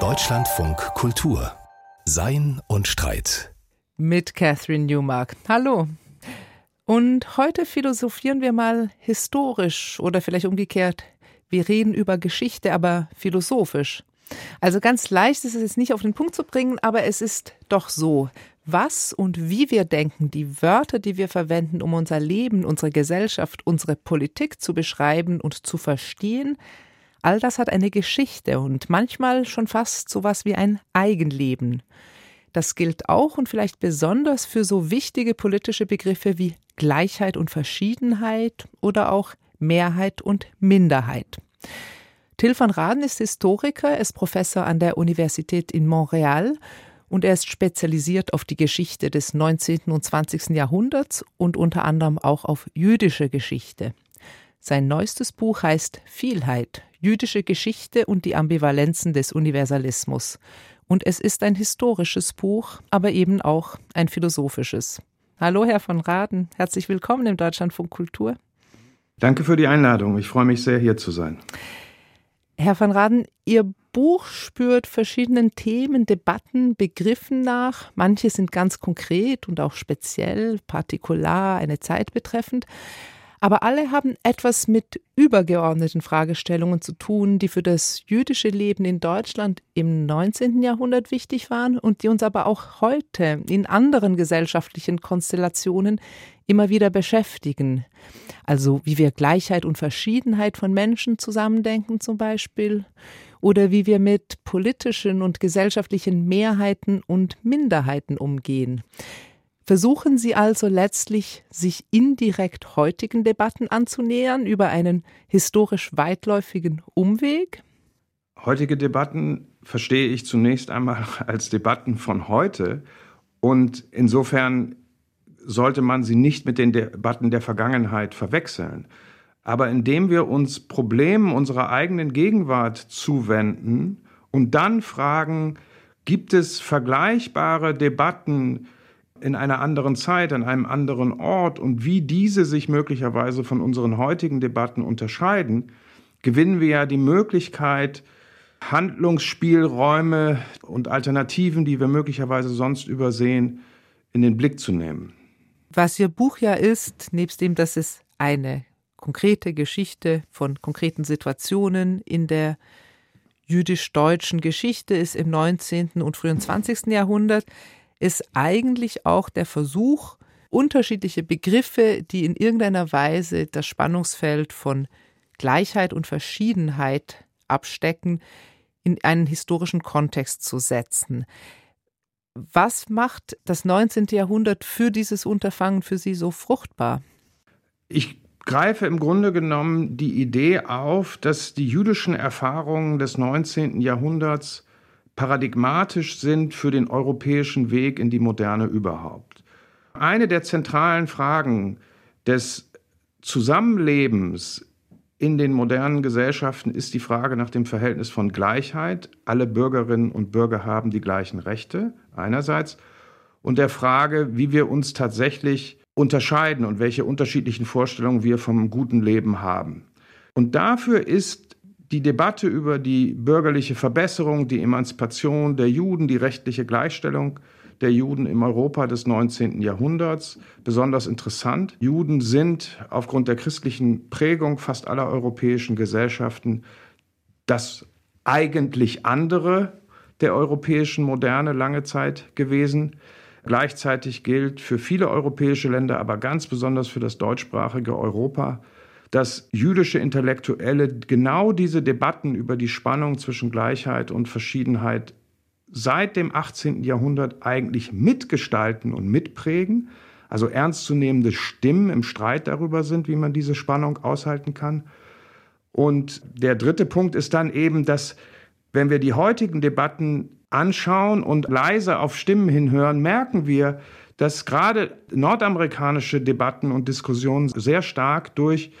Deutschlandfunk Kultur Sein und Streit mit Catherine Newmark. Hallo. Und heute philosophieren wir mal historisch oder vielleicht umgekehrt. Wir reden über Geschichte, aber philosophisch. Also ganz leicht ist es jetzt nicht auf den Punkt zu bringen, aber es ist doch so. Was und wie wir denken, die Wörter, die wir verwenden, um unser Leben, unsere Gesellschaft, unsere Politik zu beschreiben und zu verstehen, all das hat eine Geschichte und manchmal schon fast so was wie ein Eigenleben. Das gilt auch und vielleicht besonders für so wichtige politische Begriffe wie Gleichheit und Verschiedenheit oder auch Mehrheit und Minderheit. Till van Raden ist Historiker, er ist Professor an der Universität in Montreal und er ist spezialisiert auf die Geschichte des 19. und 20. Jahrhunderts und unter anderem auch auf jüdische Geschichte. Sein neuestes Buch heißt Vielheit, jüdische Geschichte und die Ambivalenzen des Universalismus. Und es ist ein historisches Buch, aber eben auch ein philosophisches. Hallo, Herr von Raden, herzlich willkommen im Deutschlandfunk Kultur. Danke für die Einladung. Ich freue mich sehr, hier zu sein. Herr van Raden, Ihr Buch spürt verschiedenen Themen, Debatten, Begriffen nach. Manche sind ganz konkret und auch speziell, partikular, eine Zeit betreffend. Aber alle haben etwas mit übergeordneten Fragestellungen zu tun, die für das jüdische Leben in Deutschland im 19. Jahrhundert wichtig waren und die uns aber auch heute in anderen gesellschaftlichen Konstellationen immer wieder beschäftigen. Also wie wir Gleichheit und Verschiedenheit von Menschen zusammendenken zum Beispiel oder wie wir mit politischen und gesellschaftlichen Mehrheiten und Minderheiten umgehen. Versuchen Sie also letztlich, sich indirekt heutigen Debatten anzunähern über einen historisch weitläufigen Umweg? Heutige Debatten verstehe ich zunächst einmal als Debatten von heute und insofern sollte man sie nicht mit den Debatten der Vergangenheit verwechseln. Aber indem wir uns Problemen unserer eigenen Gegenwart zuwenden und dann fragen, gibt es vergleichbare Debatten in einer anderen Zeit, an einem anderen Ort und wie diese sich möglicherweise von unseren heutigen Debatten unterscheiden, gewinnen wir ja die Möglichkeit, Handlungsspielräume und Alternativen, die wir möglicherweise sonst übersehen, in den Blick zu nehmen. Was Ihr Buch ja ist, nebst dem, dass es eine konkrete Geschichte von konkreten Situationen in der jüdisch-deutschen Geschichte ist im 19. und frühen 20. Jahrhundert, ist eigentlich auch der Versuch, unterschiedliche Begriffe, die in irgendeiner Weise das Spannungsfeld von Gleichheit und Verschiedenheit abstecken, in einen historischen Kontext zu setzen. Was macht das 19. Jahrhundert für dieses Unterfangen für Sie so fruchtbar? Ich greife im Grunde genommen die Idee auf, dass die jüdischen Erfahrungen des 19. Jahrhunderts paradigmatisch sind für den europäischen Weg in die Moderne überhaupt. Eine der zentralen Fragen des Zusammenlebens in den modernen Gesellschaften ist die Frage nach dem Verhältnis von Gleichheit. Alle Bürgerinnen und Bürger haben die gleichen Rechte einerseits und der Frage, wie wir uns tatsächlich unterscheiden und welche unterschiedlichen Vorstellungen wir vom guten Leben haben. Und dafür ist die Debatte über die bürgerliche Verbesserung, die Emanzipation der Juden, die rechtliche Gleichstellung der Juden im Europa des 19. Jahrhunderts besonders interessant. Juden sind aufgrund der christlichen Prägung fast aller europäischen Gesellschaften das eigentlich andere der europäischen Moderne lange Zeit gewesen. Gleichzeitig gilt für viele europäische Länder, aber ganz besonders für das deutschsprachige Europa, dass jüdische Intellektuelle genau diese Debatten über die Spannung zwischen Gleichheit und Verschiedenheit seit dem 18. Jahrhundert eigentlich mitgestalten und mitprägen, also ernstzunehmende Stimmen im Streit darüber sind, wie man diese Spannung aushalten kann. Und der dritte Punkt ist dann eben, dass wenn wir die heutigen Debatten anschauen und leise auf Stimmen hinhören, merken wir, dass gerade nordamerikanische Debatten und Diskussionen sehr stark durch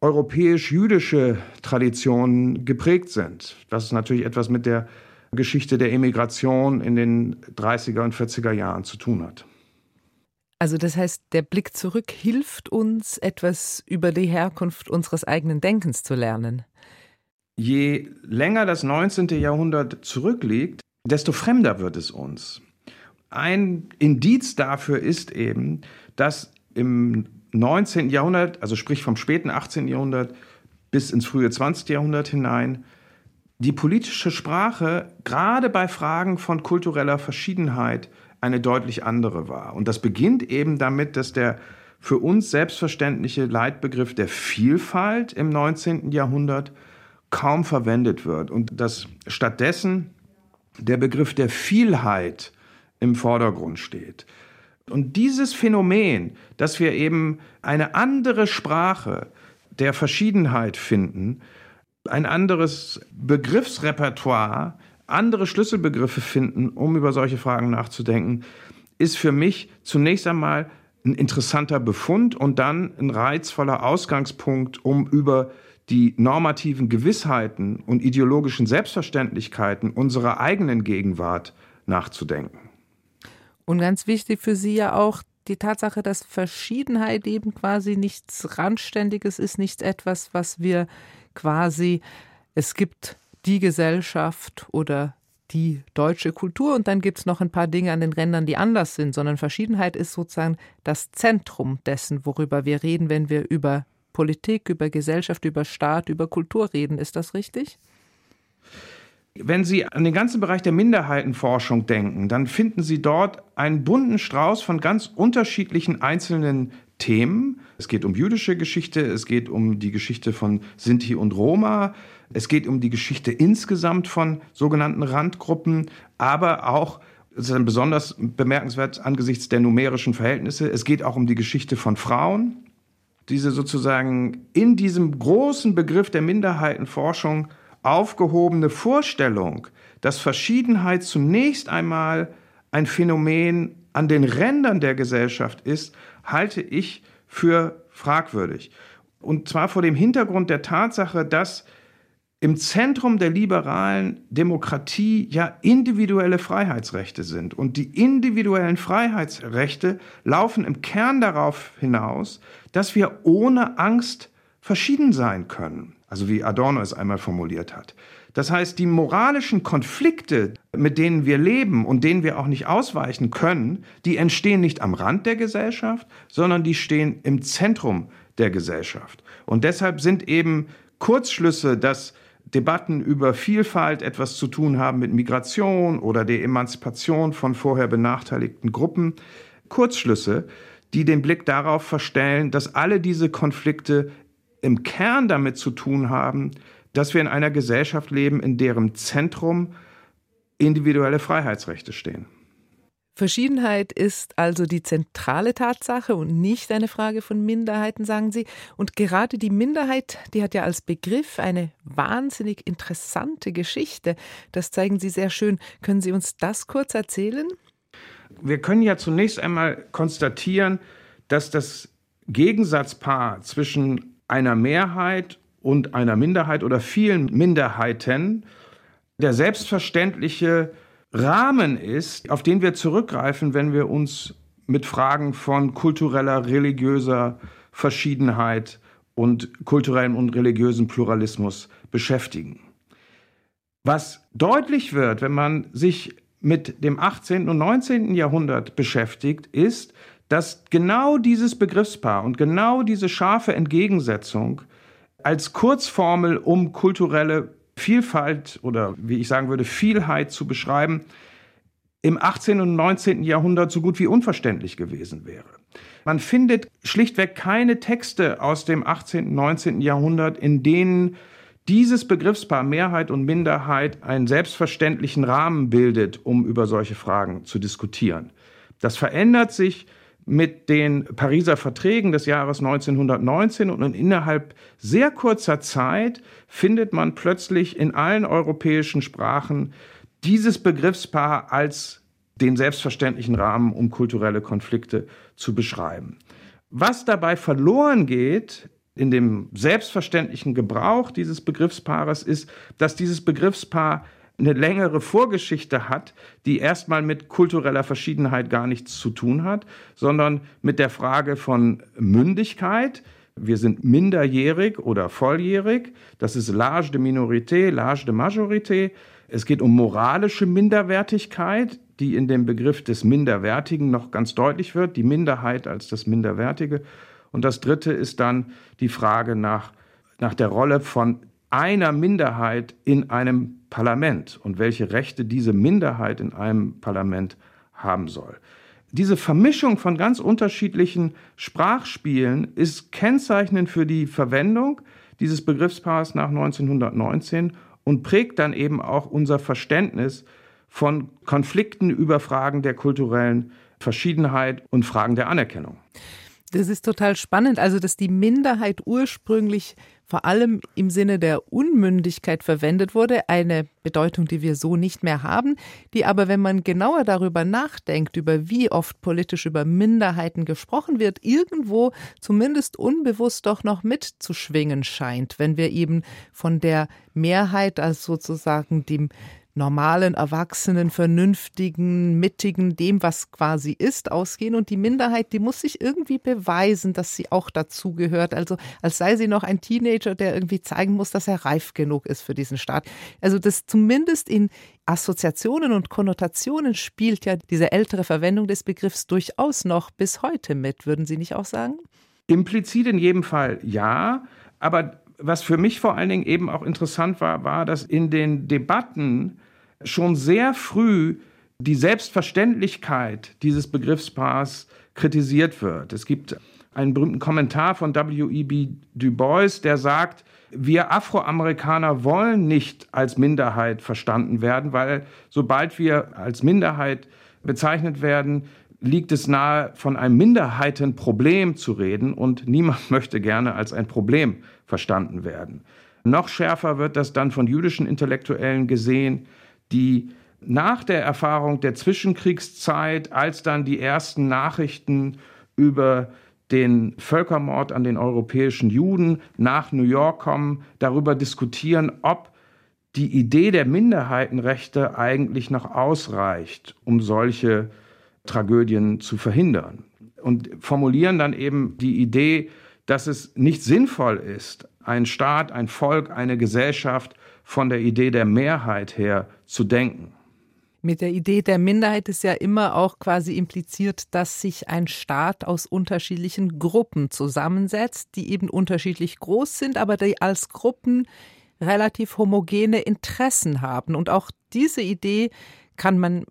europäisch-jüdische Traditionen geprägt sind. Das ist natürlich etwas mit der Geschichte der Emigration in den 30er und 40er Jahren zu tun hat. Also das heißt, der Blick zurück hilft uns, etwas über die Herkunft unseres eigenen Denkens zu lernen. je länger das 19. Jahrhundert zurückliegt, desto fremder wird es uns. Ein Indiz dafür ist eben, dass im 19. Jahrhundert, also sprich vom späten 18. Jahrhundert bis ins frühe 20. Jahrhundert hinein, die politische Sprache gerade bei Fragen von kultureller Verschiedenheit eine deutlich andere war. Und das beginnt eben damit, dass der für uns selbstverständliche Leitbegriff der Vielfalt im 19. Jahrhundert kaum verwendet wird und dass stattdessen der Begriff der Vielheit im Vordergrund steht. Und dieses Phänomen, dass wir eben eine andere Sprache der Verschiedenheit finden, ein anderes Begriffsrepertoire, andere Schlüsselbegriffe finden, um über solche Fragen nachzudenken, ist für mich zunächst einmal ein interessanter Befund und dann ein reizvoller Ausgangspunkt, um über die normativen Gewissheiten und ideologischen Selbstverständlichkeiten unserer eigenen Gegenwart nachzudenken. Und ganz wichtig für Sie ja auch die Tatsache, dass Verschiedenheit eben quasi nichts Randständiges ist, nichts etwas, was wir quasi, es gibt die Gesellschaft oder die deutsche Kultur und dann gibt es noch ein paar Dinge an den Rändern, die anders sind, sondern Verschiedenheit ist sozusagen das Zentrum dessen, worüber wir reden, wenn wir über Politik, über Gesellschaft, über Staat, über Kultur reden. Ist das richtig? Wenn Sie an den ganzen Bereich der Minderheitenforschung denken, dann finden Sie dort einen bunten Strauß von ganz unterschiedlichen einzelnen Themen. Es geht um jüdische Geschichte, es geht um die Geschichte von Sinti und Roma, es geht um die Geschichte insgesamt von sogenannten Randgruppen, aber auch, das ist besonders bemerkenswert angesichts der numerischen Verhältnisse, es geht auch um die Geschichte von Frauen. Diese sozusagen in diesem großen Begriff der Minderheitenforschung aufgehobene Vorstellung, dass Verschiedenheit zunächst einmal ein Phänomen an den Rändern der Gesellschaft ist, halte ich für fragwürdig. Und zwar vor dem Hintergrund der Tatsache, dass im Zentrum der liberalen Demokratie ja individuelle Freiheitsrechte sind. Und die individuellen Freiheitsrechte laufen im Kern darauf hinaus, dass wir ohne Angst verschieden sein können. Also wie Adorno es einmal formuliert hat. Das heißt, die moralischen Konflikte, mit denen wir leben und denen wir auch nicht ausweichen können, die entstehen nicht am Rand der Gesellschaft, sondern die stehen im Zentrum der Gesellschaft. Und deshalb sind eben Kurzschlüsse, dass Debatten über Vielfalt etwas zu tun haben mit Migration oder der Emanzipation von vorher benachteiligten Gruppen, Kurzschlüsse, die den Blick darauf verstellen, dass alle diese Konflikte im Kern damit zu tun haben, dass wir in einer Gesellschaft leben, in deren Zentrum individuelle Freiheitsrechte stehen. Verschiedenheit ist also die zentrale Tatsache und nicht eine Frage von Minderheiten, sagen Sie. Und gerade die Minderheit, die hat ja als Begriff eine wahnsinnig interessante Geschichte. Das zeigen Sie sehr schön. Können Sie uns das kurz erzählen? Wir können ja zunächst einmal konstatieren, dass das Gegensatzpaar zwischen einer Mehrheit und einer Minderheit oder vielen Minderheiten der selbstverständliche Rahmen ist, auf den wir zurückgreifen, wenn wir uns mit Fragen von kultureller, religiöser Verschiedenheit und kulturellem und religiösen Pluralismus beschäftigen. Was deutlich wird, wenn man sich mit dem 18. und 19. Jahrhundert beschäftigt, ist, dass genau dieses Begriffspaar und genau diese scharfe Entgegensetzung als Kurzformel, um kulturelle Vielfalt oder wie ich sagen würde, Vielheit zu beschreiben, im 18. und 19. Jahrhundert so gut wie unverständlich gewesen wäre. Man findet schlichtweg keine Texte aus dem 18. und 19. Jahrhundert, in denen dieses Begriffspaar Mehrheit und Minderheit einen selbstverständlichen Rahmen bildet, um über solche Fragen zu diskutieren. Das verändert sich mit den Pariser Verträgen des Jahres 1919 und innerhalb sehr kurzer Zeit findet man plötzlich in allen europäischen Sprachen dieses Begriffspaar als den selbstverständlichen Rahmen, um kulturelle Konflikte zu beschreiben. Was dabei verloren geht in dem selbstverständlichen Gebrauch dieses Begriffspaares ist, dass dieses Begriffspaar eine längere Vorgeschichte hat, die erstmal mit kultureller Verschiedenheit gar nichts zu tun hat, sondern mit der Frage von Mündigkeit. wir sind minderjährig oder volljährig. Das ist l'âge de minorité, l'âge de majorité. Es geht um moralische Minderwertigkeit, die in dem Begriff des Minderwertigen noch ganz deutlich wird, die Minderheit als das Minderwertige. Und das Dritte ist dann die Frage nach, nach der Rolle von einer Minderheit in einem Parlament und welche Rechte diese Minderheit in einem Parlament haben soll. Diese Vermischung von ganz unterschiedlichen Sprachspielen ist kennzeichnend für die Verwendung dieses Begriffspaars nach 1919 und prägt dann eben auch unser Verständnis von Konflikten über Fragen der kulturellen Verschiedenheit und Fragen der Anerkennung. Das ist total spannend. Also, dass die Minderheit ursprünglich vor allem im Sinne der Unmündigkeit verwendet wurde, eine Bedeutung, die wir so nicht mehr haben, die aber, wenn man genauer darüber nachdenkt, über wie oft politisch über Minderheiten gesprochen wird, irgendwo zumindest unbewusst doch noch mitzuschwingen scheint, wenn wir eben von der Mehrheit als sozusagen dem normalen, erwachsenen, vernünftigen, mittigen, dem, was quasi ist, ausgehen. Und die Minderheit, die muss sich irgendwie beweisen, dass sie auch dazugehört. Also als sei sie noch ein Teenager, der irgendwie zeigen muss, dass er reif genug ist für diesen Staat. Also das zumindest in Assoziationen und Konnotationen spielt ja diese ältere Verwendung des Begriffs durchaus noch bis heute mit, würden Sie nicht auch sagen? Implizit in jedem Fall ja, aber was für mich vor allen Dingen eben auch interessant war, war, dass in den Debatten schon sehr früh die Selbstverständlichkeit dieses Begriffspaars kritisiert wird. Es gibt einen berühmten Kommentar von W.E.B. Du Bois, der sagt, wir Afroamerikaner wollen nicht als Minderheit verstanden werden, weil sobald wir als Minderheit bezeichnet werden, liegt es nahe, von einem Minderheitenproblem zu reden und niemand möchte gerne als ein Problem verstanden werden. Noch schärfer wird das dann von jüdischen Intellektuellen gesehen, die nach der Erfahrung der Zwischenkriegszeit, als dann die ersten Nachrichten über den Völkermord an den europäischen Juden nach New York kommen, darüber diskutieren, ob die Idee der Minderheitenrechte eigentlich noch ausreicht, um solche Tragödien zu verhindern. Und formulieren dann eben die Idee, dass es nicht sinnvoll ist, ein Staat, ein Volk, eine Gesellschaft von der Idee der Mehrheit her zu denken. Mit der Idee der Minderheit ist ja immer auch quasi impliziert, dass sich ein Staat aus unterschiedlichen Gruppen zusammensetzt, die eben unterschiedlich groß sind, aber die als Gruppen relativ homogene Interessen haben. Und auch diese Idee kann man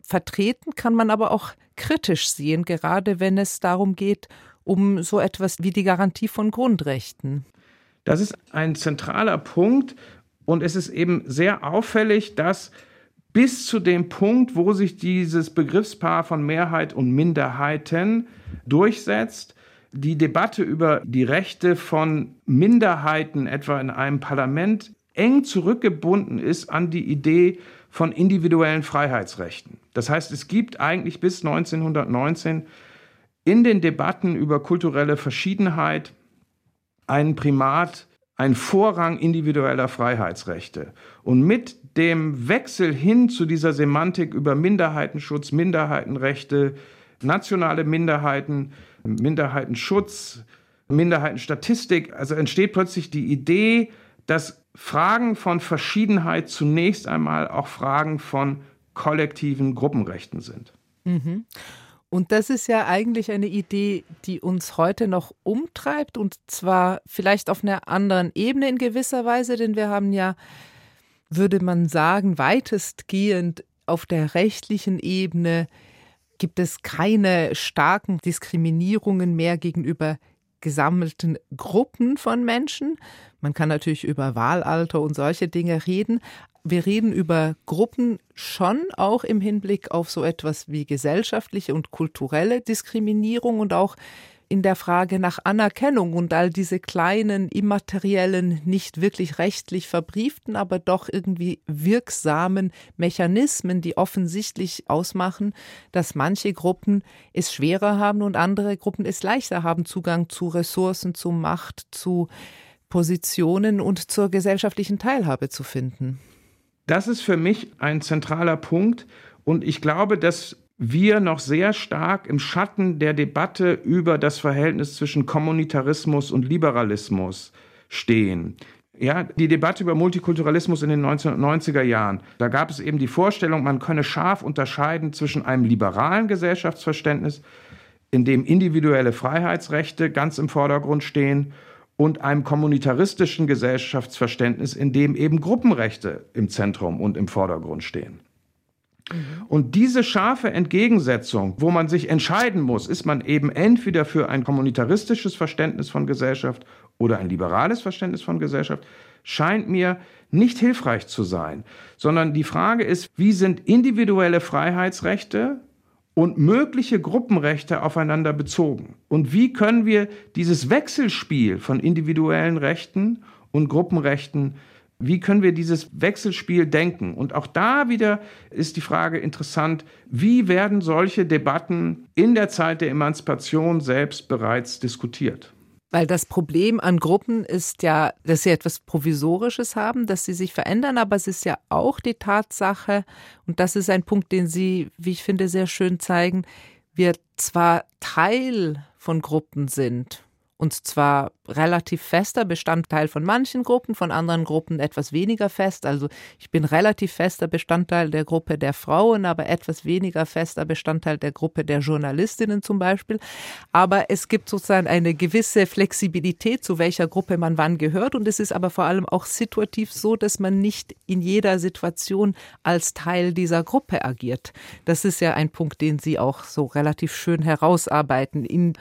vertreten, kann man aber auch kritisch sehen, gerade wenn es darum geht, um so etwas wie die Garantie von Grundrechten. Das ist ein zentraler Punkt und es ist eben sehr auffällig, dass bis zu dem Punkt, wo sich dieses Begriffspaar von Mehrheit und Minderheiten durchsetzt, die Debatte über die Rechte von Minderheiten, etwa in einem Parlament, eng zurückgebunden ist an die Idee von individuellen Freiheitsrechten. Das heißt, es gibt eigentlich bis 1919 in den Debatten über kulturelle Verschiedenheit einen Primat, einen Vorrang individueller Freiheitsrechte. Und mit dem Wechsel hin zu dieser Semantik über Minderheitenschutz, Minderheitenrechte, nationale Minderheiten, Minderheitenschutz, Minderheitenstatistik, also entsteht plötzlich die Idee, dass Fragen von Verschiedenheit zunächst einmal auch Fragen von kollektiven Gruppenrechten sind. Mhm. Und das ist ja eigentlich eine Idee, die uns heute noch umtreibt und zwar vielleicht auf einer anderen Ebene in gewisser Weise, denn wir haben ja, würde man sagen, weitestgehend auf der rechtlichen Ebene gibt es keine starken Diskriminierungen mehr gegenüber gesammelten Gruppen von Menschen. Man kann natürlich über Wahlalter und solche Dinge reden, wir reden über Gruppen schon auch im Hinblick auf so etwas wie gesellschaftliche und kulturelle Diskriminierung und auch in der Frage nach Anerkennung und all diese kleinen, immateriellen, nicht wirklich rechtlich verbrieften, aber doch irgendwie wirksamen Mechanismen, die offensichtlich ausmachen, dass manche Gruppen es schwerer haben und andere Gruppen es leichter haben, Zugang zu Ressourcen, zu Macht, zu Positionen und zur gesellschaftlichen Teilhabe zu finden. Das ist für mich ein zentraler Punkt und ich glaube, dass wir noch sehr stark im Schatten der Debatte über das Verhältnis zwischen Kommunitarismus und Liberalismus stehen. Ja, die Debatte über Multikulturalismus in den 1990er Jahren, da gab es eben die Vorstellung, man könne scharf unterscheiden zwischen einem liberalen Gesellschaftsverständnis, in dem individuelle Freiheitsrechte ganz im Vordergrund stehen, und einem kommunitaristischen Gesellschaftsverständnis, in dem eben Gruppenrechte im Zentrum und im Vordergrund stehen. Mhm. Und diese scharfe Entgegensetzung, wo man sich entscheiden muss, ist man eben entweder für ein kommunitaristisches Verständnis von Gesellschaft oder ein liberales Verständnis von Gesellschaft, scheint mir nicht hilfreich zu sein, sondern die Frage ist, wie sind individuelle Freiheitsrechte und mögliche Gruppenrechte aufeinander bezogen? Und wie können wir dieses Wechselspiel von individuellen Rechten und Gruppenrechten wie können wir dieses Wechselspiel denken? Und auch da wieder ist die Frage interessant, wie werden solche Debatten in der Zeit der Emanzipation selbst bereits diskutiert? Weil das Problem an Gruppen ist ja, dass sie etwas Provisorisches haben, dass sie sich verändern, aber es ist ja auch die Tatsache, und das ist ein Punkt, den Sie, wie ich finde, sehr schön zeigen, wir zwar Teil von Gruppen sind und zwar relativ fester Bestandteil von manchen Gruppen, von anderen Gruppen etwas weniger fest. Also ich bin relativ fester Bestandteil der Gruppe der Frauen, aber etwas weniger fester Bestandteil der Gruppe der Journalistinnen zum Beispiel. Aber es gibt sozusagen eine gewisse Flexibilität, zu welcher Gruppe man wann gehört. Und es ist aber vor allem auch situativ so, dass man nicht in jeder Situation als Teil dieser Gruppe agiert. Das ist ja ein Punkt, den Sie auch so relativ schön herausarbeiten in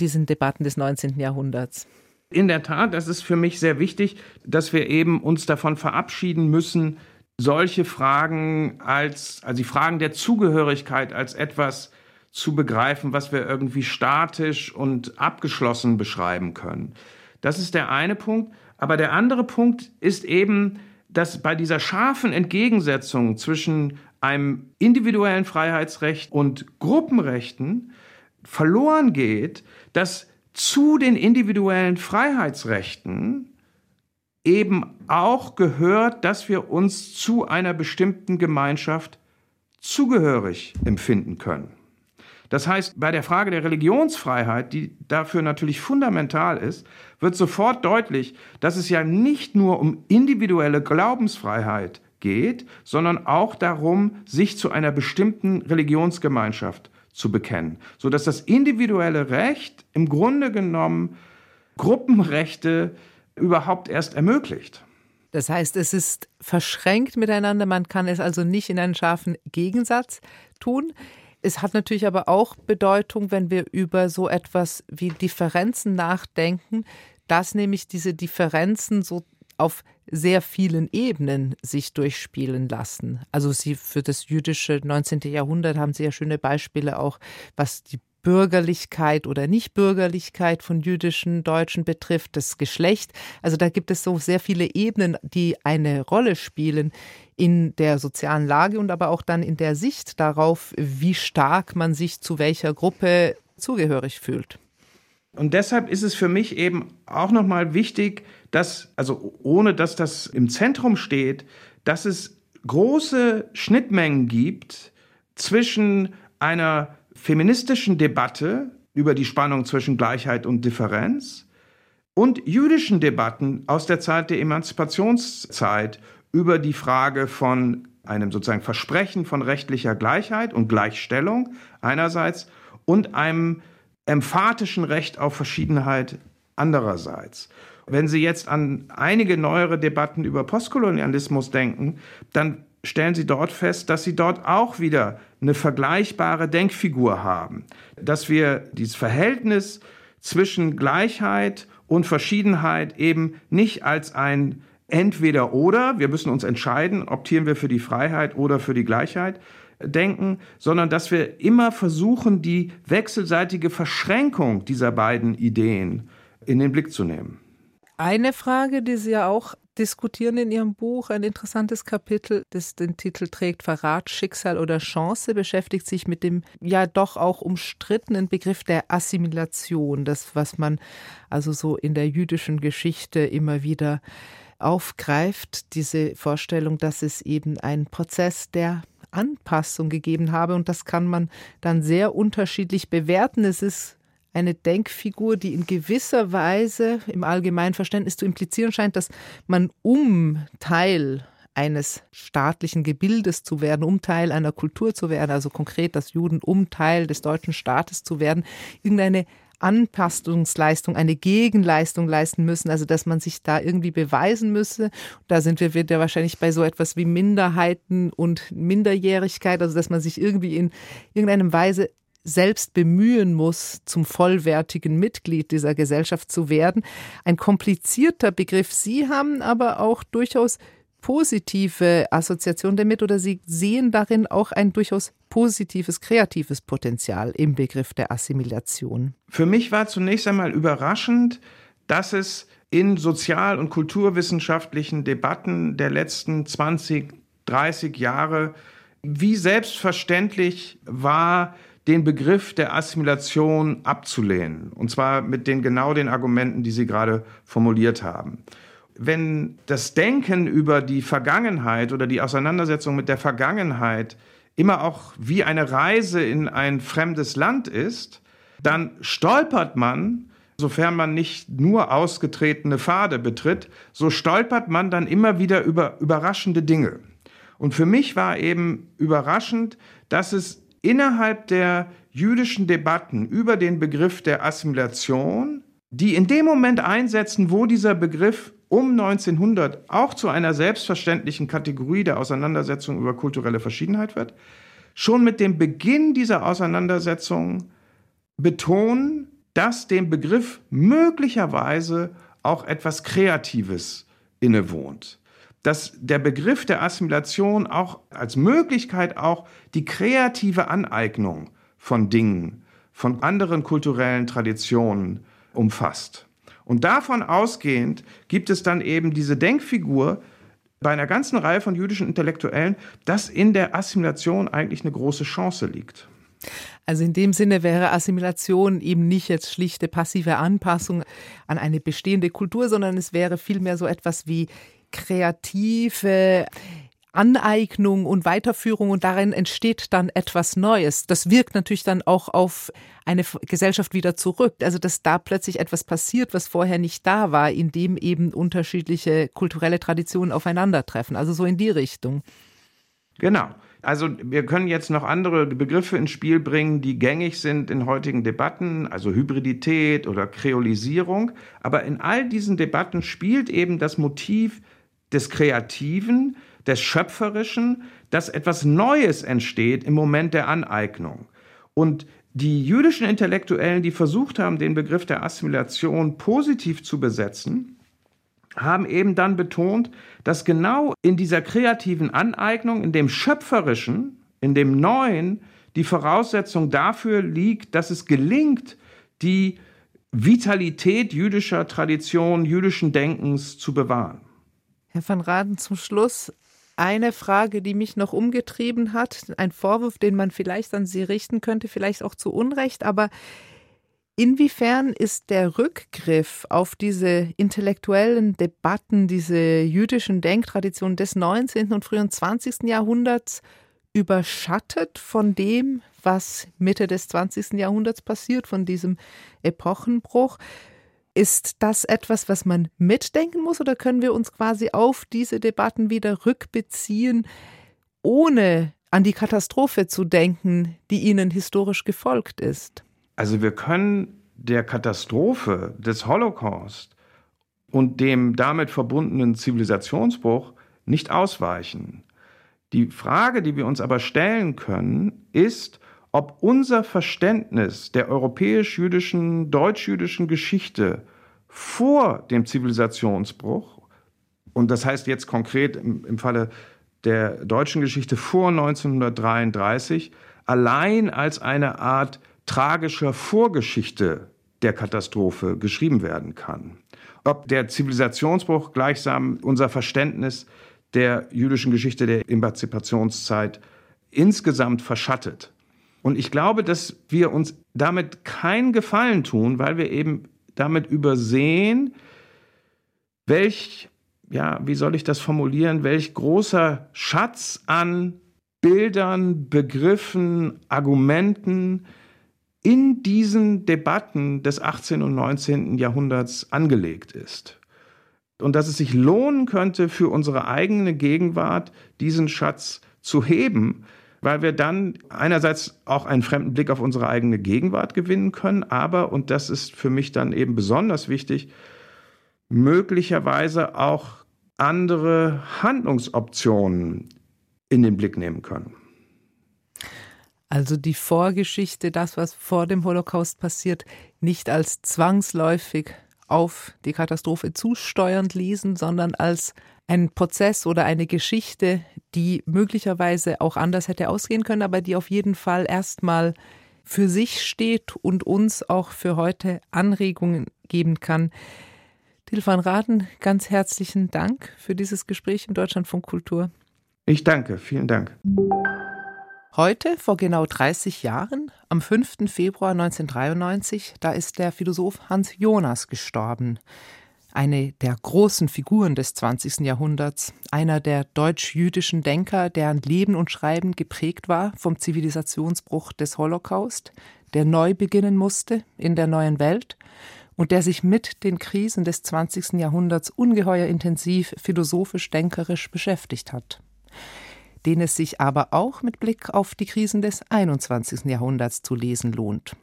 diesen Debatten des 19. Jahrhunderts. In der Tat, das ist für mich sehr wichtig, dass wir eben uns davon verabschieden müssen, solche Fragen als, also die Fragen der Zugehörigkeit als etwas zu begreifen, was wir irgendwie statisch und abgeschlossen beschreiben können. Das ist der eine Punkt. Aber der andere Punkt ist eben, dass bei dieser scharfen Entgegensetzung zwischen einem individuellen Freiheitsrecht und Gruppenrechten verloren geht, dass zu den individuellen Freiheitsrechten eben auch gehört, dass wir uns zu einer bestimmten Gemeinschaft zugehörig empfinden können. Das heißt, bei der Frage der Religionsfreiheit, die dafür natürlich fundamental ist, wird sofort deutlich, dass es ja nicht nur um individuelle Glaubensfreiheit geht, sondern auch darum, sich zu einer bestimmten Religionsgemeinschaft zu bekennen, sodass das individuelle Recht im Grunde genommen Gruppenrechte überhaupt erst ermöglicht. Das heißt, es ist verschränkt miteinander, man kann es also nicht in einen scharfen Gegensatz tun. Es hat natürlich aber auch Bedeutung, wenn wir über so etwas wie Differenzen nachdenken, dass nämlich diese Differenzen so auf sehr vielen Ebenen sich durchspielen lassen. Also sie für das jüdische 19. Jahrhundert haben ja schöne Beispiele auch, was die Bürgerlichkeit oder Nichtbürgerlichkeit von jüdischen Deutschen betrifft, das Geschlecht. Also da gibt es so sehr viele Ebenen, die eine Rolle spielen in der sozialen Lage und aber auch dann in der Sicht darauf, wie stark man sich zu welcher Gruppe zugehörig fühlt. Und deshalb ist es für mich eben auch nochmal wichtig, dass, also ohne dass das im Zentrum steht, dass es große Schnittmengen gibt zwischen einer feministischen Debatte über die Spannung zwischen Gleichheit und Differenz und jüdischen Debatten aus der Zeit der Emanzipationszeit über die Frage von einem sozusagen Versprechen von rechtlicher Gleichheit und Gleichstellung einerseits und einem emphatischen Recht auf Verschiedenheit andererseits. Wenn Sie jetzt an einige neuere Debatten über Postkolonialismus denken, dann stellen Sie dort fest, dass Sie dort auch wieder eine vergleichbare Denkfigur haben, dass wir dieses Verhältnis zwischen Gleichheit und Verschiedenheit eben nicht als ein entweder oder, wir müssen uns entscheiden, optieren wir für die Freiheit oder für die Gleichheit, denken, sondern dass wir immer versuchen, die wechselseitige Verschränkung dieser beiden Ideen in den Blick zu nehmen. Eine Frage, die Sie ja auch diskutieren in Ihrem Buch, ein interessantes Kapitel, das den Titel trägt Verrat, Schicksal oder Chance, beschäftigt sich mit dem ja doch auch umstrittenen Begriff der Assimilation, das, was man also so in der jüdischen Geschichte immer wieder aufgreift, diese Vorstellung, dass es eben ein Prozess der Anpassung gegeben habe. Und das kann man dann sehr unterschiedlich bewerten. Es ist eine Denkfigur, die in gewisser Weise im allgemeinen Verständnis zu implizieren scheint, dass man um Teil eines staatlichen Gebildes zu werden, um Teil einer Kultur zu werden, also konkret das Juden, um Teil des deutschen Staates zu werden, irgendeine Anpassungsleistung, eine Gegenleistung leisten müssen, also dass man sich da irgendwie beweisen müsse. Da sind wir wieder wahrscheinlich bei so etwas wie Minderheiten und Minderjährigkeit, also dass man sich irgendwie in irgendeinem Weise selbst bemühen muss, zum vollwertigen Mitglied dieser Gesellschaft zu werden. Ein komplizierter Begriff. Sie haben aber auch durchaus positive Assoziation damit oder Sie sehen darin auch ein durchaus positives, kreatives Potenzial im Begriff der Assimilation? Für mich war zunächst einmal überraschend, dass es in sozial- und kulturwissenschaftlichen Debatten der letzten 20, 30 Jahre wie selbstverständlich war, den Begriff der Assimilation abzulehnen. Und zwar mit den genau den Argumenten, die Sie gerade formuliert haben wenn das Denken über die Vergangenheit oder die Auseinandersetzung mit der Vergangenheit immer auch wie eine Reise in ein fremdes Land ist, dann stolpert man, sofern man nicht nur ausgetretene Pfade betritt, so stolpert man dann immer wieder über überraschende Dinge. Und für mich war eben überraschend, dass es innerhalb der jüdischen Debatten über den Begriff der Assimilation, die in dem Moment einsetzen, wo dieser Begriff um 1900 auch zu einer selbstverständlichen Kategorie der Auseinandersetzung über kulturelle Verschiedenheit wird, schon mit dem Beginn dieser Auseinandersetzung betonen, dass dem Begriff möglicherweise auch etwas Kreatives innewohnt. Dass der Begriff der Assimilation auch als Möglichkeit auch die kreative Aneignung von Dingen, von anderen kulturellen Traditionen umfasst. Und davon ausgehend gibt es dann eben diese Denkfigur bei einer ganzen Reihe von jüdischen Intellektuellen, dass in der Assimilation eigentlich eine große Chance liegt. Also in dem Sinne wäre Assimilation eben nicht jetzt schlichte passive Anpassung an eine bestehende Kultur, sondern es wäre vielmehr so etwas wie kreative Aneignung und Weiterführung und darin entsteht dann etwas Neues. Das wirkt natürlich dann auch auf eine Gesellschaft wieder zurück. Also dass da plötzlich etwas passiert, was vorher nicht da war, indem eben unterschiedliche kulturelle Traditionen aufeinandertreffen. Also so in die Richtung. Genau. Also wir können jetzt noch andere Begriffe ins Spiel bringen, die gängig sind in heutigen Debatten, also Hybridität oder Kreolisierung. Aber in all diesen Debatten spielt eben das Motiv des Kreativen, des Schöpferischen, dass etwas Neues entsteht im Moment der Aneignung. Und die jüdischen Intellektuellen, die versucht haben, den Begriff der Assimilation positiv zu besetzen, haben eben dann betont, dass genau in dieser kreativen Aneignung, in dem Schöpferischen, in dem Neuen, die Voraussetzung dafür liegt, dass es gelingt, die Vitalität jüdischer Tradition, jüdischen Denkens zu bewahren. Herr van Raden, zum Schluss eine Frage, die mich noch umgetrieben hat, ein Vorwurf, den man vielleicht an Sie richten könnte, vielleicht auch zu Unrecht, aber inwiefern ist der Rückgriff auf diese intellektuellen Debatten, diese jüdischen Denktraditionen des 19. und frühen 20. Jahrhunderts überschattet von dem, was Mitte des 20. Jahrhunderts passiert, von diesem Epochenbruch? Ist das etwas, was man mitdenken muss oder können wir uns quasi auf diese Debatten wieder rückbeziehen, ohne an die Katastrophe zu denken, die ihnen historisch gefolgt ist? Also wir können der Katastrophe des Holocaust und dem damit verbundenen Zivilisationsbruch nicht ausweichen. Die Frage, die wir uns aber stellen können, ist, ob unser Verständnis der europäisch-jüdischen, deutsch-jüdischen Geschichte vor dem Zivilisationsbruch, und das heißt jetzt konkret im, im Falle der deutschen Geschichte vor 1933, allein als eine Art tragischer Vorgeschichte der Katastrophe geschrieben werden kann. Ob der Zivilisationsbruch gleichsam unser Verständnis der jüdischen Geschichte der Emanzipationszeit insgesamt verschattet. Und ich glaube, dass wir uns damit keinen Gefallen tun, weil wir eben damit übersehen, welch, ja, wie soll ich das formulieren, welch großer Schatz an Bildern, Begriffen, Argumenten in diesen Debatten des 18. und 19. Jahrhunderts angelegt ist. Und dass es sich lohnen könnte, für unsere eigene Gegenwart diesen Schatz zu heben, weil wir dann einerseits auch einen fremden Blick auf unsere eigene Gegenwart gewinnen können, aber, und das ist für mich dann eben besonders wichtig, möglicherweise auch andere Handlungsoptionen in den Blick nehmen können. Also die Vorgeschichte, das, was vor dem Holocaust passiert, nicht als zwangsläufig auf die Katastrophe zusteuernd lesen, sondern als ein Prozess oder eine Geschichte, die möglicherweise auch anders hätte ausgehen können, aber die auf jeden Fall erstmal für sich steht und uns auch für heute Anregungen geben kann. Til van Raden, ganz herzlichen Dank für dieses Gespräch in Deutschlandfunk Kultur. Ich danke, vielen Dank. Heute, vor genau 30 Jahren, am 5. Februar 1993, da ist der Philosoph Hans Jonas gestorben. Eine der großen Figuren des 20. Jahrhunderts, einer der deutsch-jüdischen Denker, deren Leben und Schreiben geprägt war vom Zivilisationsbruch des Holocaust, der neu beginnen musste in der neuen Welt und der sich mit den Krisen des 20. Jahrhunderts ungeheuer intensiv philosophisch-denkerisch beschäftigt hat den es sich aber auch mit Blick auf die Krisen des 21. Jahrhunderts zu lesen lohnt.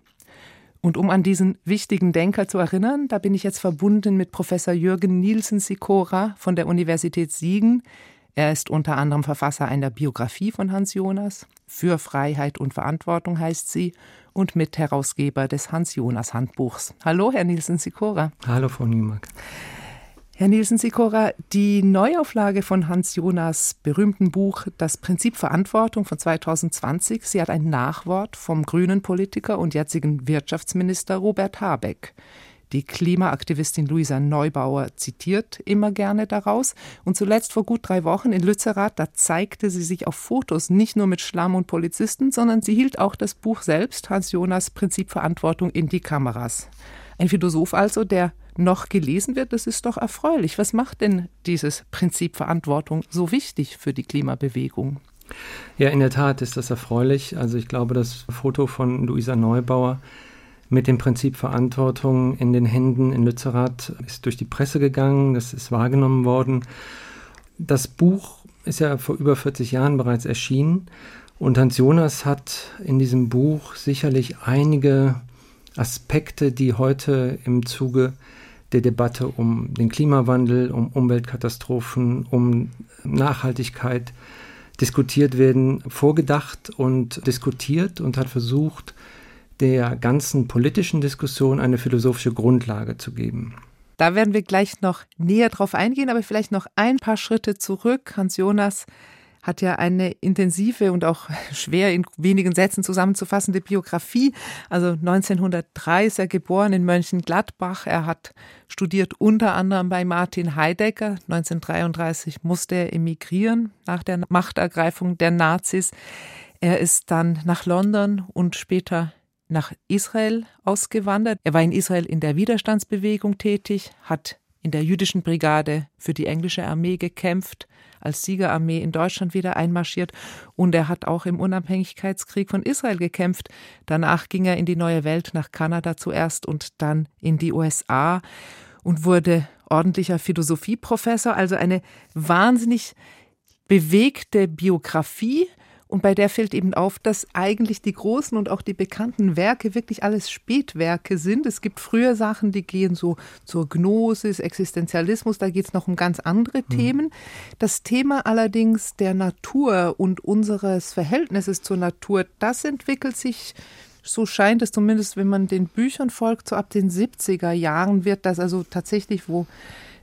Und um an diesen wichtigen Denker zu erinnern, da bin ich jetzt verbunden mit Professor Jürgen Nielsen Sikora von der Universität Siegen. Er ist unter anderem Verfasser einer Biografie von Hans Jonas. Für Freiheit und Verantwortung heißt sie und Mitherausgeber des Hans Jonas Handbuchs. Hallo, Herr Nielsen Sikora. Hallo, Frau Niemark. Herr Nielsen-Sikora, die Neuauflage von Hans Jonas berühmten Buch Das Prinzip Verantwortung von 2020, sie hat ein Nachwort vom grünen Politiker und jetzigen Wirtschaftsminister Robert Habeck. Die Klimaaktivistin Luisa Neubauer zitiert immer gerne daraus. Und zuletzt vor gut drei Wochen in Lützerath, da zeigte sie sich auf Fotos nicht nur mit Schlamm und Polizisten, sondern sie hielt auch das Buch selbst, Hans Jonas Prinzip Verantwortung, in die Kameras. Ein Philosoph also, der noch gelesen wird, das ist doch erfreulich. Was macht denn dieses Prinzip Verantwortung so wichtig für die Klimabewegung? Ja, in der Tat ist das erfreulich. Also ich glaube, das Foto von Luisa Neubauer mit dem Prinzip Verantwortung in den Händen in Lützerath ist durch die Presse gegangen, das ist wahrgenommen worden. Das Buch ist ja vor über 40 Jahren bereits erschienen und Hans Jonas hat in diesem Buch sicherlich einige Aspekte, die heute im Zuge der Debatte um den Klimawandel, um Umweltkatastrophen, um Nachhaltigkeit diskutiert werden, vorgedacht und diskutiert und hat versucht, der ganzen politischen Diskussion eine philosophische Grundlage zu geben. Da werden wir gleich noch näher drauf eingehen, aber vielleicht noch ein paar Schritte zurück. Hans Jonas hat ja eine intensive und auch schwer in wenigen Sätzen zusammenzufassende Biografie. Also 1903 ist er geboren in Mönchengladbach. Er hat studiert unter anderem bei Martin Heidegger. 1933 musste er emigrieren nach der Machtergreifung der Nazis. Er ist dann nach London und später nach Israel ausgewandert. Er war in Israel in der Widerstandsbewegung tätig, hat in der jüdischen Brigade für die englische Armee gekämpft, als Siegerarmee in Deutschland wieder einmarschiert und er hat auch im Unabhängigkeitskrieg von Israel gekämpft. Danach ging er in die neue Welt nach Kanada zuerst und dann in die USA und wurde ordentlicher Philosophieprofessor, also eine wahnsinnig bewegte Biografie, und bei der fällt eben auf, dass eigentlich die großen und auch die bekannten Werke wirklich alles Spätwerke sind. Es gibt früher Sachen, die gehen so zur Gnosis, Existenzialismus, da geht es noch um ganz andere mhm. Themen. Das Thema allerdings der Natur und unseres Verhältnisses zur Natur, das entwickelt sich so scheint es zumindest, wenn man den Büchern folgt, so ab den 70er Jahren wird das also tatsächlich, wo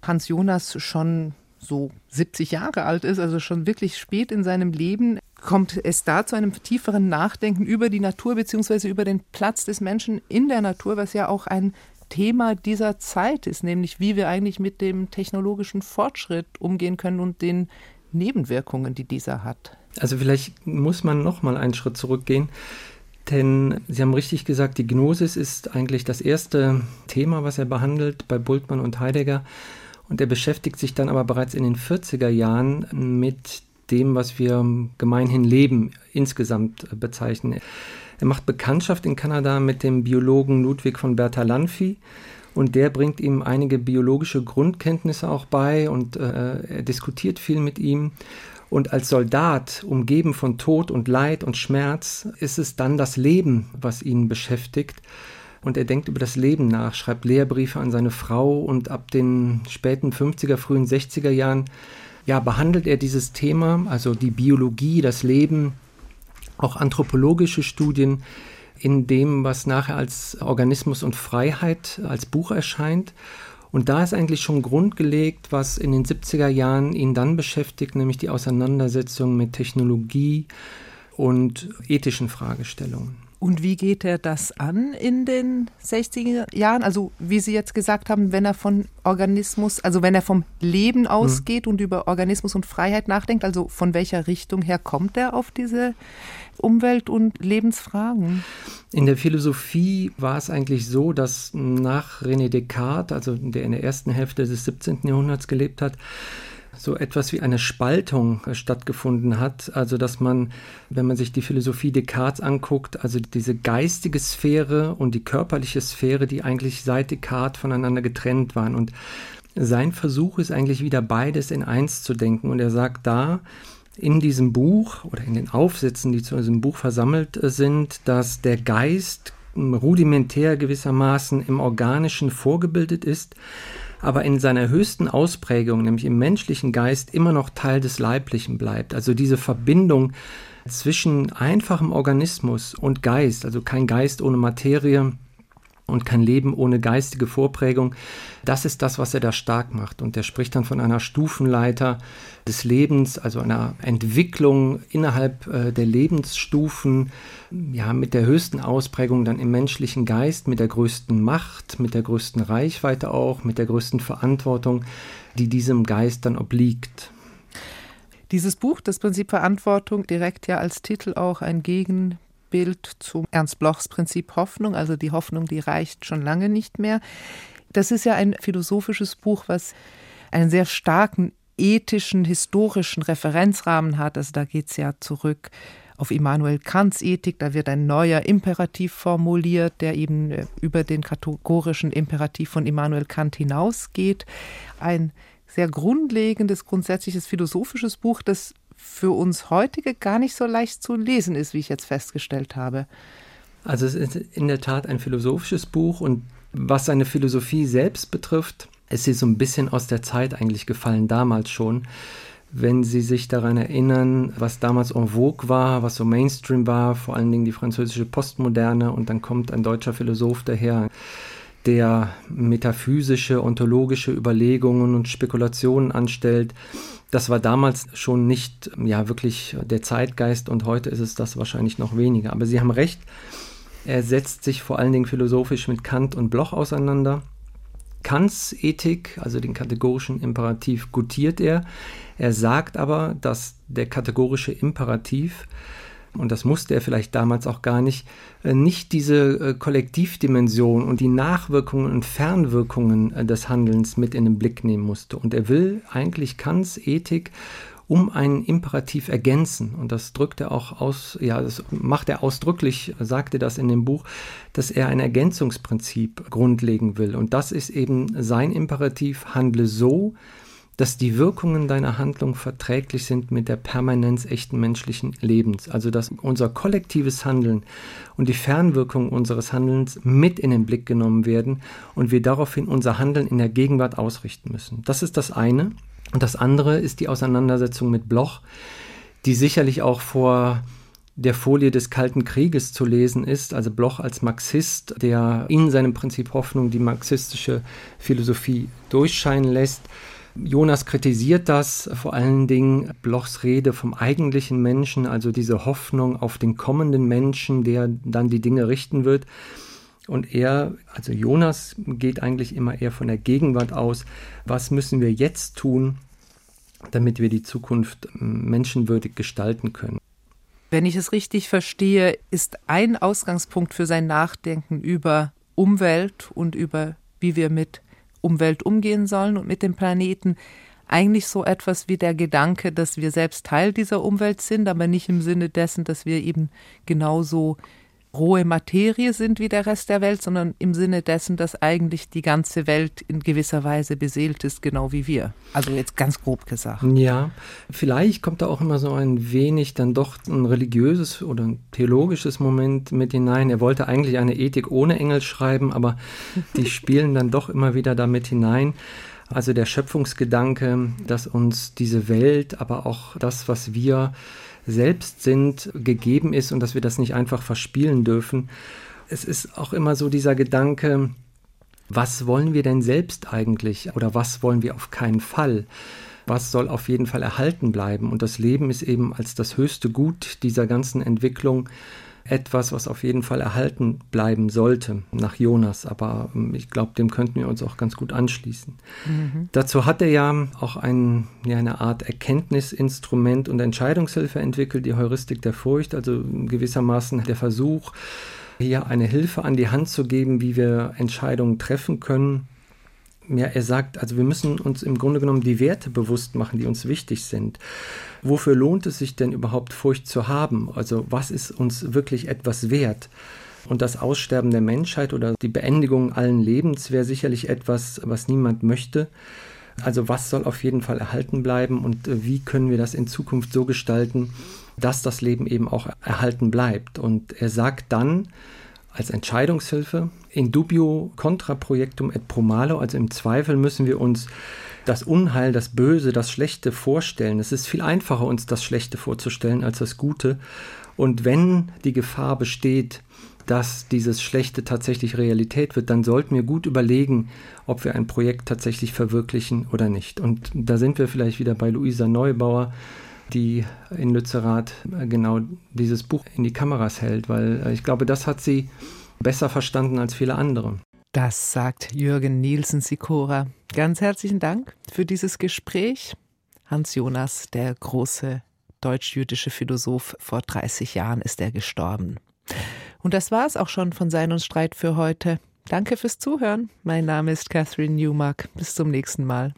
Hans Jonas schon so 70 Jahre alt ist, also schon wirklich spät in seinem Leben, kommt es da zu einem tieferen Nachdenken über die Natur bzw. über den Platz des Menschen in der Natur, was ja auch ein Thema dieser Zeit ist, nämlich wie wir eigentlich mit dem technologischen Fortschritt umgehen können und den Nebenwirkungen, die dieser hat. Also vielleicht muss man noch mal einen Schritt zurückgehen, denn Sie haben richtig gesagt, die Gnosis ist eigentlich das erste Thema, was er behandelt bei Bultmann und Heidegger. Und er beschäftigt sich dann aber bereits in den 40er Jahren mit dem, was wir gemeinhin Leben insgesamt bezeichnen. Er macht Bekanntschaft in Kanada mit dem Biologen Ludwig von Bertalanffy und der bringt ihm einige biologische Grundkenntnisse auch bei und äh, er diskutiert viel mit ihm. Und als Soldat, umgeben von Tod und Leid und Schmerz, ist es dann das Leben, was ihn beschäftigt. Und er denkt über das Leben nach, schreibt Lehrbriefe an seine Frau und ab den späten 50er, frühen 60er Jahren ja, behandelt er dieses Thema, also die Biologie, das Leben, auch anthropologische Studien in dem, was nachher als Organismus und Freiheit als Buch erscheint. Und da ist eigentlich schon Grund gelegt, was in den 70er Jahren ihn dann beschäftigt, nämlich die Auseinandersetzung mit Technologie und ethischen Fragestellungen. Und wie geht er das an in den 60er Jahren? Also wie Sie jetzt gesagt haben, wenn er von Organismus, also wenn er vom Leben hm. ausgeht mhm. und über Organismus und Freiheit nachdenkt, also von welcher Richtung her kommt er auf diese Umwelt- und Lebensfragen? In der Philosophie war es eigentlich so, dass nach René Descartes, also der in der ersten Hälfte des 17. Jahrhunderts gelebt hat, so etwas wie eine Spaltung äh, stattgefunden hat. Also dass man, wenn man sich die Philosophie Descartes anguckt, also diese geistige Sphäre und die körperliche Sphäre, die eigentlich seit Descartes voneinander getrennt waren. Und sein Versuch ist eigentlich wieder beides in eins zu denken. Und er sagt da, in diesem Buch oder in den Aufsätzen, die zu diesem Buch versammelt äh, sind, dass der Geist rudimentär gewissermaßen im Organischen vorgebildet ist, aber in seiner höchsten Ausprägung, nämlich im menschlichen Geist, immer noch Teil des Leiblichen bleibt. Also diese Verbindung zwischen einfachem Organismus und Geist, also kein Geist ohne Materie, und kein Leben ohne geistige Vorprägung. Das ist das, was er da stark macht. Und er spricht dann von einer Stufenleiter des Lebens, also einer Entwicklung innerhalb äh, der Lebensstufen, ja, mit der höchsten Ausprägung dann im menschlichen Geist, mit der größten Macht, mit der größten Reichweite auch, mit der größten Verantwortung, die diesem Geist dann obliegt. Dieses Buch, das Prinzip Verantwortung, direkt ja als Titel auch ein Gegen Bild zu Ernst Blochs Prinzip Hoffnung, also die Hoffnung, die reicht schon lange nicht mehr. Das ist ja ein philosophisches Buch, was einen sehr starken ethischen, historischen Referenzrahmen hat. Also da geht es ja zurück auf Immanuel Kants Ethik, da wird ein neuer Imperativ formuliert, der eben äh, über den kategorischen Imperativ von Immanuel Kant hinausgeht. Ein sehr grundlegendes, grundsätzliches philosophisches Buch, das für uns heutige gar nicht so leicht zu lesen ist, wie ich jetzt festgestellt habe. Also es ist in der Tat ein philosophisches Buch und was seine Philosophie selbst betrifft, ist sie so ein bisschen aus der Zeit eigentlich gefallen, damals schon. Wenn Sie sich daran erinnern, was damals en vogue war, was so Mainstream war, vor allen Dingen die französische Postmoderne und dann kommt ein deutscher Philosoph daher, der metaphysische, ontologische Überlegungen und Spekulationen anstellt. Das war damals schon nicht ja wirklich der Zeitgeist und heute ist es das wahrscheinlich noch weniger. Aber Sie haben recht, er setzt sich vor allen Dingen philosophisch mit Kant und Bloch auseinander. Kants Ethik, also den kategorischen Imperativ, gutiert er. Er sagt aber, dass der kategorische Imperativ und das musste er vielleicht damals auch gar nicht, äh, nicht diese äh, Kollektivdimension und die Nachwirkungen und Fernwirkungen äh, des Handelns mit in den Blick nehmen musste. Und er will eigentlich Kants Ethik um einen Imperativ ergänzen. Und das drückt er auch aus, ja, das macht er ausdrücklich, sagt er das in dem Buch, dass er ein Ergänzungsprinzip grundlegen will. Und das ist eben sein Imperativ, handle so, dass die Wirkungen deiner Handlung verträglich sind mit der Permanenz echten menschlichen Lebens. Also dass unser kollektives Handeln und die Fernwirkungen unseres Handelns mit in den Blick genommen werden und wir daraufhin unser Handeln in der Gegenwart ausrichten müssen. Das ist das eine. Und das andere ist die Auseinandersetzung mit Bloch, die sicherlich auch vor der Folie des Kalten Krieges zu lesen ist, also Bloch als Marxist, der in seinem Prinzip Hoffnung die marxistische Philosophie durchscheinen lässt Jonas kritisiert das, vor allen Dingen Blochs Rede vom eigentlichen Menschen, also diese Hoffnung auf den kommenden Menschen, der dann die Dinge richten wird. Und er, also Jonas, geht eigentlich immer eher von der Gegenwart aus. Was müssen wir jetzt tun, damit wir die Zukunft menschenwürdig gestalten können? Wenn ich es richtig verstehe, ist ein Ausgangspunkt für sein Nachdenken über Umwelt und über wie wir mit Umwelt umgehen sollen und mit dem Planeten, eigentlich so etwas wie der Gedanke, dass wir selbst Teil dieser Umwelt sind, aber nicht im Sinne dessen, dass wir eben genauso rohe Materie sind wie der Rest der Welt, sondern im Sinne dessen, dass eigentlich die ganze Welt in gewisser Weise beseelt ist, genau wie wir. Also jetzt ganz grob gesagt. Ja, vielleicht kommt da auch immer so ein wenig dann doch ein religiöses oder ein theologisches Moment mit hinein. Er wollte eigentlich eine Ethik ohne Engel schreiben, aber die spielen dann doch immer wieder damit hinein. Also der Schöpfungsgedanke, dass uns diese Welt, aber auch das, was wir selbst sind, gegeben ist und dass wir das nicht einfach verspielen dürfen. Es ist auch immer so dieser Gedanke, was wollen wir denn selbst eigentlich oder was wollen wir auf keinen Fall? Was soll auf jeden Fall erhalten bleiben? Und das Leben ist eben als das höchste Gut dieser ganzen Entwicklung etwas, was auf jeden Fall erhalten bleiben sollte, nach Jonas. Aber ähm, ich glaube, dem könnten wir uns auch ganz gut anschließen. Mhm. Dazu hat er ja auch ein, ja, eine Art Erkenntnisinstrument und Entscheidungshilfe entwickelt, die Heuristik der Furcht, also gewissermaßen der Versuch, hier eine Hilfe an die Hand zu geben, wie wir Entscheidungen treffen können ja, er sagt, also wir müssen uns im Grunde genommen die Werte bewusst machen, die uns wichtig sind. Wofür lohnt es sich denn überhaupt Furcht zu haben? Also was ist uns wirklich etwas wert? Und das Aussterben der Menschheit oder die Beendigung allen Lebens wäre sicherlich etwas, was niemand möchte. Also was soll auf jeden Fall erhalten bleiben und äh, wie können wir das in Zukunft so gestalten, dass das Leben eben auch erhalten bleibt? Und er sagt dann, als Entscheidungshilfe. In dubio contra projectum et pro malo, also im Zweifel müssen wir uns das Unheil, das Böse, das Schlechte vorstellen. Es ist viel einfacher, uns das Schlechte vorzustellen als das Gute. Und wenn die Gefahr besteht, dass dieses Schlechte tatsächlich Realität wird, dann sollten wir gut überlegen, ob wir ein Projekt tatsächlich verwirklichen oder nicht. Und da sind wir vielleicht wieder bei Luisa Neubauer, die in Lützerath äh, genau dieses Buch in die Kameras hält, weil äh, ich glaube, das hat sie besser verstanden als viele andere. Das sagt Jürgen Nielsen Sikora. Ganz herzlichen Dank für dieses Gespräch. Hans Jonas, der große deutsch-jüdische Philosoph, vor 30 Jahren ist er gestorben. Und das war es auch schon von Sein und Streit für heute. Danke fürs Zuhören. Mein Name ist Catherine Newmark. Bis zum nächsten Mal.